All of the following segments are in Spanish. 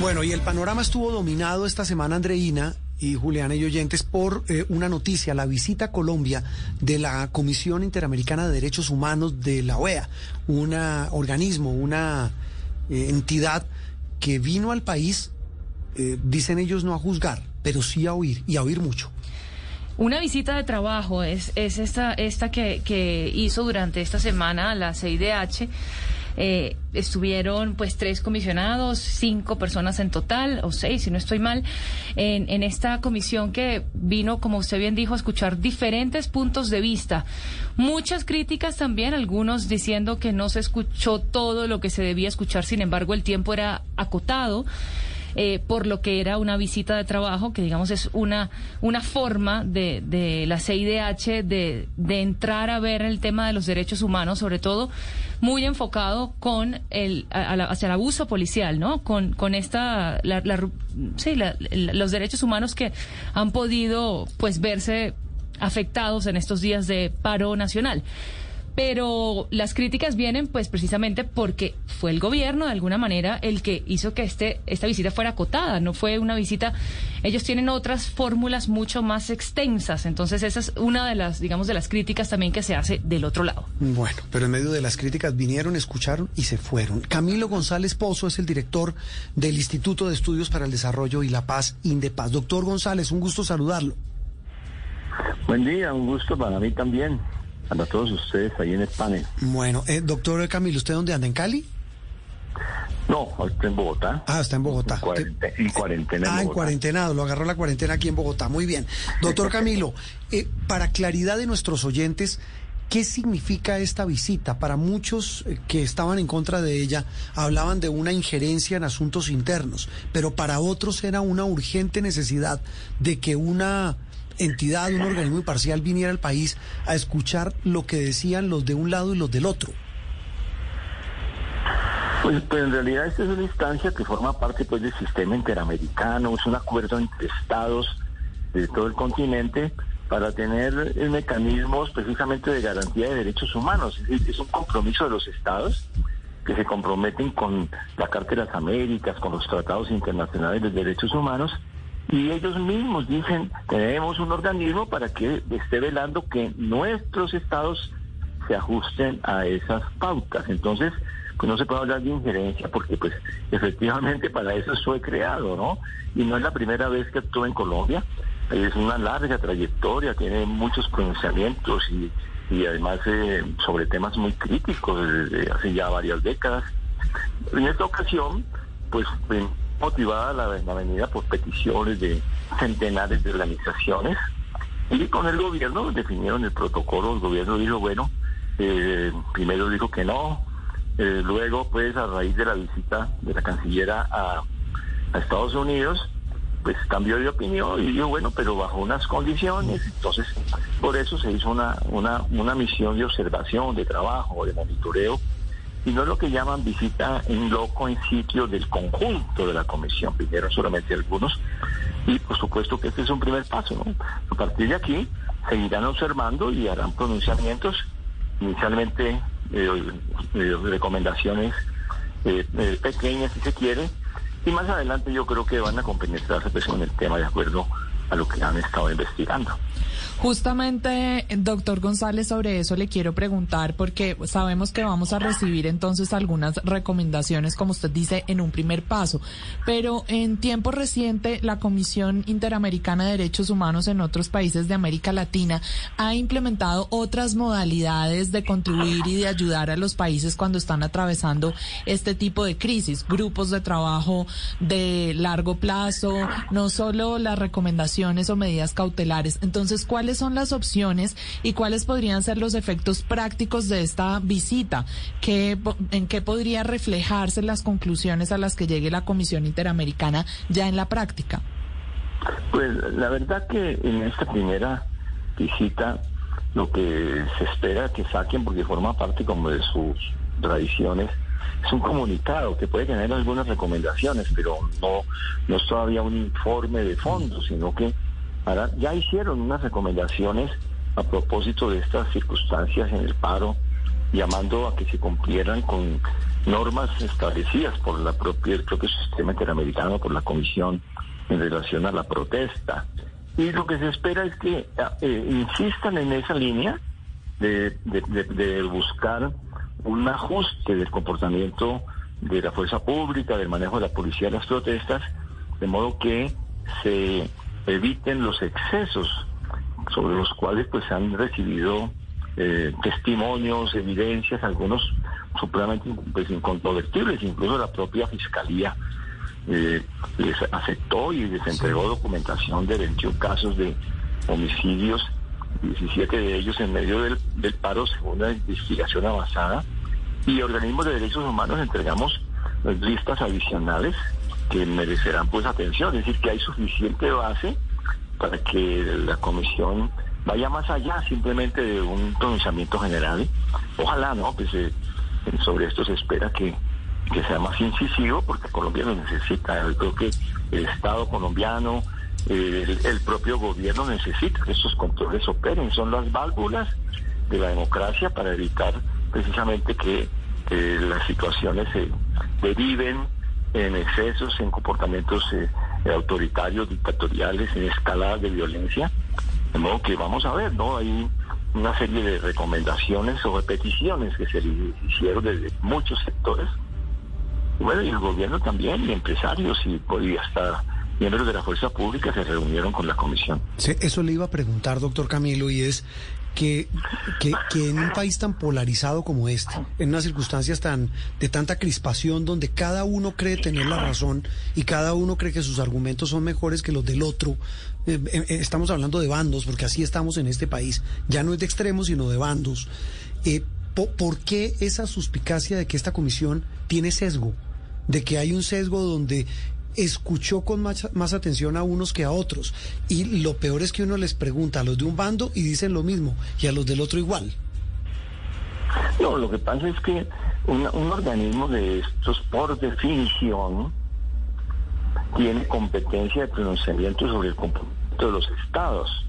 Bueno, y el panorama estuvo dominado esta semana, Andreina y Juliana y oyentes, por eh, una noticia, la visita a Colombia de la Comisión Interamericana de Derechos Humanos de la OEA, un organismo, una eh, entidad que vino al país, eh, dicen ellos no a juzgar, pero sí a oír, y a oír mucho. Una visita de trabajo es, es esta, esta que, que hizo durante esta semana la CIDH eh, estuvieron pues tres comisionados, cinco personas en total, o seis si no estoy mal, en, en esta comisión que vino, como usted bien dijo, a escuchar diferentes puntos de vista. Muchas críticas también, algunos diciendo que no se escuchó todo lo que se debía escuchar, sin embargo el tiempo era acotado. Eh, por lo que era una visita de trabajo, que digamos es una, una forma de, de la CIDH de, de entrar a ver el tema de los derechos humanos, sobre todo muy enfocado con el, hacia el abuso policial, ¿no? Con, con esta, la, sí, los derechos humanos que han podido, pues, verse afectados en estos días de paro nacional pero las críticas vienen pues precisamente porque fue el gobierno de alguna manera el que hizo que este esta visita fuera acotada, no fue una visita ellos tienen otras fórmulas mucho más extensas, entonces esa es una de las digamos de las críticas también que se hace del otro lado. Bueno, pero en medio de las críticas vinieron, escucharon y se fueron. Camilo González Pozo es el director del Instituto de Estudios para el Desarrollo y la Paz Indepaz. Doctor González, un gusto saludarlo. Buen día, un gusto para mí también a todos ustedes ahí en el panel. Bueno, eh, doctor Camilo, ¿usted dónde anda? ¿En Cali? No, está en Bogotá. Ah, está en Bogotá. En, cuarentena. ah, en cuarentena, lo agarró la cuarentena aquí en Bogotá. Muy bien. Doctor Camilo, eh, para claridad de nuestros oyentes, ¿qué significa esta visita? Para muchos eh, que estaban en contra de ella, hablaban de una injerencia en asuntos internos, pero para otros era una urgente necesidad de que una entidad, un organismo imparcial viniera al país a escuchar lo que decían los de un lado y los del otro? Pues, pues en realidad esta es una instancia que forma parte pues del sistema interamericano, es un acuerdo entre estados de todo el continente para tener mecanismos precisamente de garantía de derechos humanos. Es, es un compromiso de los estados que se comprometen con la Carta de las Américas, con los tratados internacionales de derechos humanos y ellos mismos dicen, tenemos un organismo para que esté velando que nuestros estados se ajusten a esas pautas. Entonces, pues no se puede hablar de injerencia porque pues efectivamente para eso fue creado, ¿no? Y no es la primera vez que actúa en Colombia, es una larga trayectoria, tiene muchos pronunciamientos y, y además eh, sobre temas muy críticos desde hace ya varias décadas. En esta ocasión, pues motivada la, la venida por peticiones de centenares de organizaciones. Y con el gobierno definieron el protocolo, el gobierno dijo, bueno, eh, primero dijo que no, eh, luego pues a raíz de la visita de la cancillera a, a, Estados Unidos, pues cambió de opinión y dijo, bueno, pero bajo unas condiciones, entonces por eso se hizo una, una, una misión de observación, de trabajo, de monitoreo y no lo que llaman visita en loco en sitio del conjunto de la comisión, vinieron solamente algunos, y por supuesto que este es un primer paso, ¿no? A partir de aquí seguirán observando y harán pronunciamientos, inicialmente eh, eh, recomendaciones eh, pequeñas si se quiere, y más adelante yo creo que van a compenetrarse pues, con el tema de acuerdo a lo que han estado investigando. Justamente, doctor González, sobre eso le quiero preguntar porque sabemos que vamos a recibir entonces algunas recomendaciones, como usted dice, en un primer paso. Pero en tiempo reciente, la Comisión Interamericana de Derechos Humanos en otros países de América Latina ha implementado otras modalidades de contribuir y de ayudar a los países cuando están atravesando este tipo de crisis. Grupos de trabajo de largo plazo, no solo las recomendaciones o medidas cautelares. Entonces, ¿cuál cuáles son las opciones y cuáles podrían ser los efectos prácticos de esta visita, ¿Qué, en qué podría reflejarse las conclusiones a las que llegue la Comisión Interamericana ya en la práctica. Pues la verdad que en esta primera visita lo que se espera que saquen, porque forma parte como de sus tradiciones, es un comunicado que puede tener algunas recomendaciones, pero no, no es todavía un informe de fondo, sino que ya hicieron unas recomendaciones a propósito de estas circunstancias en el paro llamando a que se cumplieran con normas establecidas por la propia, el propio sistema interamericano, por la Comisión en relación a la protesta. Y lo que se espera es que eh, insistan en esa línea de, buscar un ajuste del comportamiento de la fuerza pública, del manejo de la policía de las protestas, de modo que se eviten los excesos sobre los cuales pues han recibido eh, testimonios, evidencias, algunos supremamente pues, incontrovertibles, incluso la propia fiscalía eh, les aceptó y les entregó documentación de 21 casos de homicidios, 17 de ellos en medio del, del paro según la investigación avanzada, y organismos de derechos humanos entregamos listas adicionales que merecerán pues atención, es decir, que hay suficiente base para que la comisión vaya más allá simplemente de un pronunciamiento general. Ojalá, ¿no? Pues eh, sobre esto se espera que, que sea más incisivo porque Colombia lo necesita. Yo creo que el Estado colombiano, el, propio gobierno necesita que estos controles operen. Son las válvulas de la democracia para evitar precisamente que las situaciones se deriven en excesos, en comportamientos eh, autoritarios, dictatoriales, en escaladas de violencia. De modo que vamos a ver, ¿no? Hay una serie de recomendaciones o repeticiones que se hicieron desde muchos sectores bueno, y el gobierno también, y empresarios, y, y hasta miembros de la fuerza pública se reunieron con la comisión. eso le iba a preguntar, doctor Camilo, y es que, que, en un país tan polarizado como este, en unas circunstancias tan de tanta crispación, donde cada uno cree tener la razón y cada uno cree que sus argumentos son mejores que los del otro, eh, eh, estamos hablando de bandos, porque así estamos en este país, ya no es de extremos, sino de bandos. Eh, ¿Por qué esa suspicacia de que esta comisión tiene sesgo? de que hay un sesgo donde escuchó con más, más, atención a unos que a otros. Y lo peor es que uno les pregunta a los de un bando y dicen lo mismo, y a los del otro igual. No, lo que pasa es que un, organismo de estos, por definición, tiene competencia de pronunciamiento sobre el comportamiento de los estados.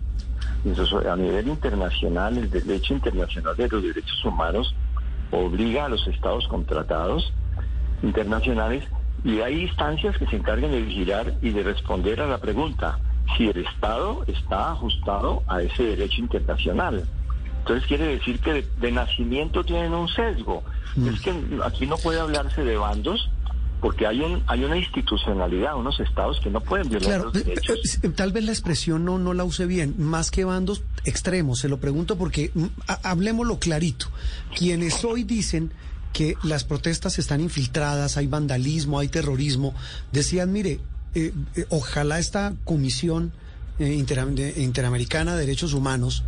Entonces, a nivel internacional, el derecho internacional de los derechos humanos obliga a los estados contratados internacionales y hay instancias que se encargan de vigilar y de responder a la pregunta si el Estado está ajustado a ese derecho internacional. Entonces quiere decir que de, nacimiento tienen un sesgo. Mm. Es que aquí no puede hablarse de bandos porque hay un hay una institucionalidad, unos estados que no pueden violar los derechos. Eh, tal vez la expresión no no la use bien, más que bandos extremos, se lo pregunto porque mm, hablemoslo clarito. Quienes hoy dicen que las protestas están infiltradas, hay vandalismo, hay terrorismo. Decían, mire, eh, eh, ojalá esta comisión eh, interamericana de derechos humanos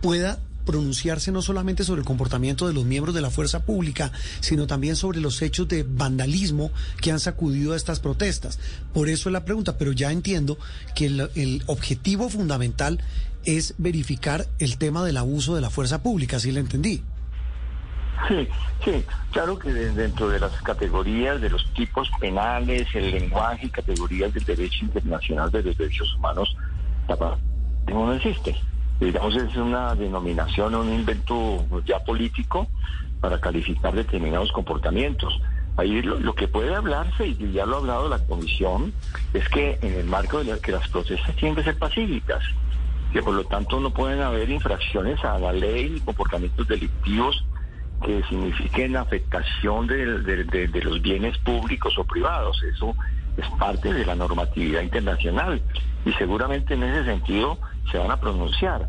pueda pronunciarse no solamente sobre el comportamiento de los miembros de la fuerza pública, sino también sobre los hechos de vandalismo que han sacudido a estas protestas. Por eso es la pregunta, pero ya entiendo que el, objetivo fundamental es verificar el tema del abuso de la fuerza pública, así lo entendí. Sí, sí, claro que dentro de las categorías de los tipos penales, el lenguaje y categorías del derecho internacional de los derechos humanos, no existe. Digamos, es una denominación, un invento ya político para calificar determinados comportamientos. Ahí lo, que puede hablarse, y ya lo ha hablado la Comisión, es que en el marco de que las protestas tienen que ser pacíficas, que por lo tanto no pueden haber infracciones a la ley ni comportamientos delictivos que signifiquen afectación de, los bienes públicos o privados. Eso es parte de la normatividad internacional y seguramente en ese sentido se van a pronunciar.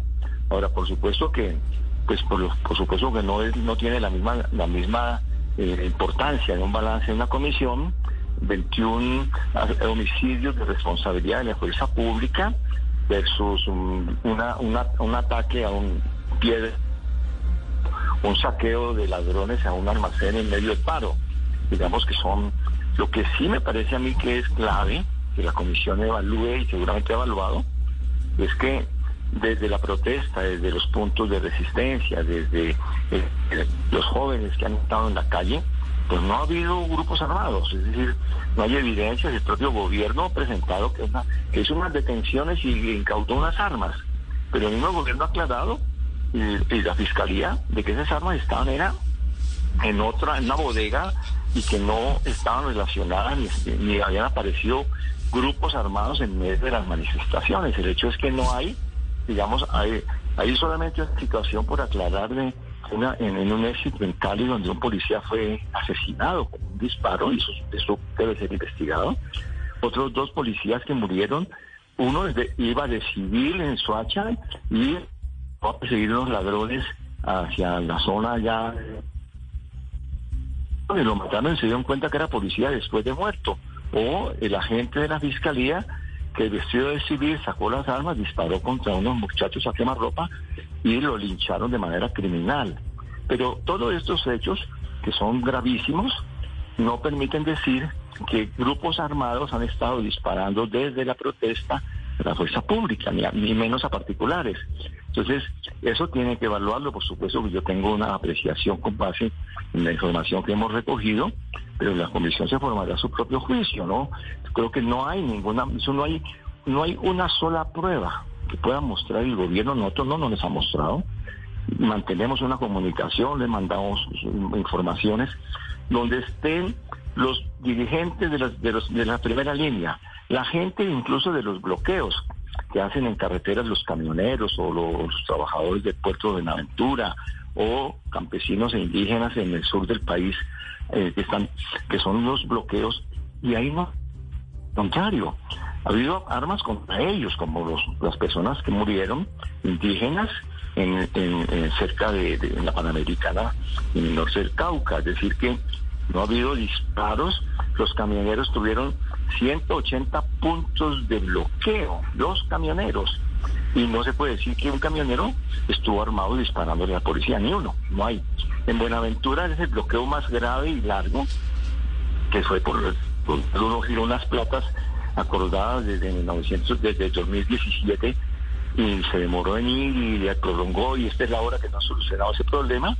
Ahora, por supuesto que, pues por, por supuesto que no es, no tiene la misma la misma eh, importancia en un balance de una comisión 21 homicidios de responsabilidad de la fuerza pública versus una, un ataque a un pie de un saqueo de ladrones a un almacén en medio del paro. Digamos que son, lo que sí me parece a mí que es clave, que la comisión evalúe y seguramente ha evaluado, es que desde la protesta, desde los puntos de resistencia, desde eh, los jóvenes que han estado en la calle, pues no ha habido grupos armados, es decir, no hay evidencias, el propio gobierno ha presentado que, que hizo unas detenciones y incautó unas armas, pero el mismo gobierno ha aclarado y, la fiscalía de que esas armas estaban era en otra, en una bodega y que no estaban relacionadas ni, ni habían aparecido grupos armados en medio de las manifestaciones. El hecho es que no hay, digamos, hay, hay solamente una situación por aclararle una, en, un éxito en Cali donde un policía fue asesinado con un disparo, y eso, eso debe ser investigado. Otros dos policías que murieron, uno iba de civil en Soacha y a perseguir a los ladrones hacia la zona ya. Y lo mataron y se dieron cuenta que era policía después de muerto. O el agente de la fiscalía que vestido de civil sacó las armas, disparó contra unos muchachos a quemarropa y lo lincharon de manera criminal. Pero todos estos hechos, que son gravísimos, no permiten decir que grupos armados han estado disparando desde la protesta de la fuerza pública, ni, menos a particulares. Entonces, eso tiene que evaluarlo, por supuesto, que yo tengo una apreciación con base en la información que hemos recogido, pero la comisión se formará su propio juicio, ¿no? Creo que no hay ninguna, eso no hay, no hay una sola prueba que pueda mostrar el gobierno, nosotros no nos les ha mostrado. Mantenemos una comunicación, le mandamos informaciones donde estén los dirigentes de, de, los, de la primera línea, la gente incluso de los bloqueos que hacen en carreteras los camioneros o los trabajadores del puerto de Buenaventura o campesinos e indígenas en el sur del país eh, que están que son los bloqueos y ahí no contrario ha habido armas contra ellos como los, las personas que murieron indígenas en, cerca de, de, la Panamericana en el norte del Cauca. Es decir que no ha habido disparos. Los camioneros tuvieron 180 puntos de bloqueo, los camioneros. Y no se puede decir que un camionero estuvo armado disparándole a la policía, ni uno, no hay. En Buenaventura es el bloqueo más grave y largo, que fue por, uno giró unas platas acordadas desde 1900, desde 2017 y se demoró en ir y prolongó y esta es la hora que no ha solucionado ese problema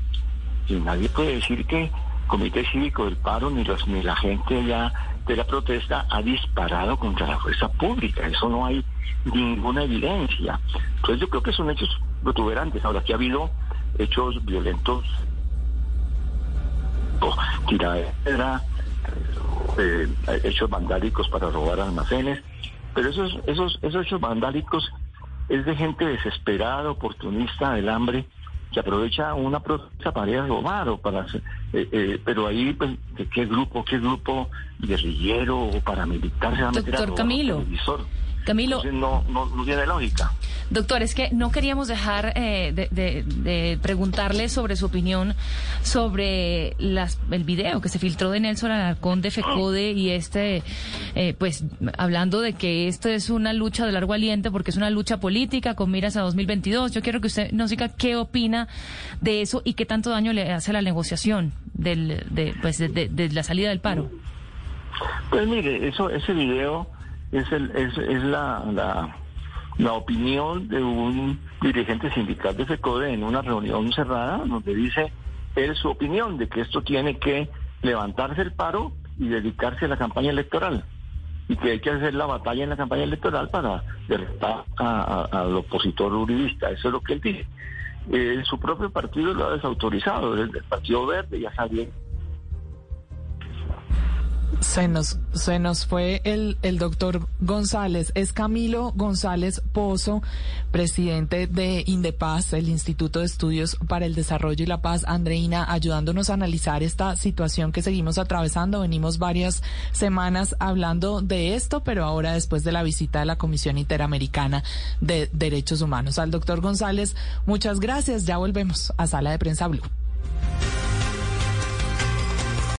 y nadie puede decir que Comité Cívico del Paro ni los ni la gente ya de la protesta ha disparado contra la fuerza pública. Eso no hay ninguna evidencia. Entonces yo creo que son hechos protuberantes. Ahora, que ha habido hechos violentos, tirada de piedra, eh, hechos vandálicos para robar almacenes, pero esos, esos, esos hechos vandálicos es de gente desesperada, oportunista del hambre, que aprovecha una protesta para ir a robar o para eh, eh, pero ahí pues qué grupo qué grupo guerrillero o paramilitar se va a meter Doctor Camilo Camilo. no, no, tiene lógica. Doctor, es que no queríamos dejar eh, de, preguntarle sobre su opinión sobre las, el video que se filtró de Nelson Alarcón de FECODE y este, eh, pues hablando de que esto es una lucha de largo aliento porque es una lucha política con miras a 2022. Yo quiero que usted nos diga qué opina de eso y qué tanto daño le hace a la negociación del, de, pues de la salida del paro. Pues mire, eso, ese video es, el, es, es la, la, opinión de un dirigente sindical de FECODE en una reunión cerrada donde dice él su opinión de que esto tiene que levantarse el paro y dedicarse a la campaña electoral y que hay que hacer la batalla en la campaña electoral para derrotar al opositor uribista. Eso es lo que él dice. Eh, su propio partido lo ha desautorizado, el, el Partido Verde ya sabía se nos, se nos fue el, el doctor González. Es Camilo González Pozo, presidente de Indepaz, el Instituto de Estudios para el Desarrollo y la Paz. Andreina, ayudándonos a analizar esta situación que seguimos atravesando. Venimos varias semanas hablando de esto, pero ahora después de la visita de la Comisión Interamericana de Derechos Humanos. Al doctor González, muchas gracias. Ya volvemos a Sala de Prensa Blue.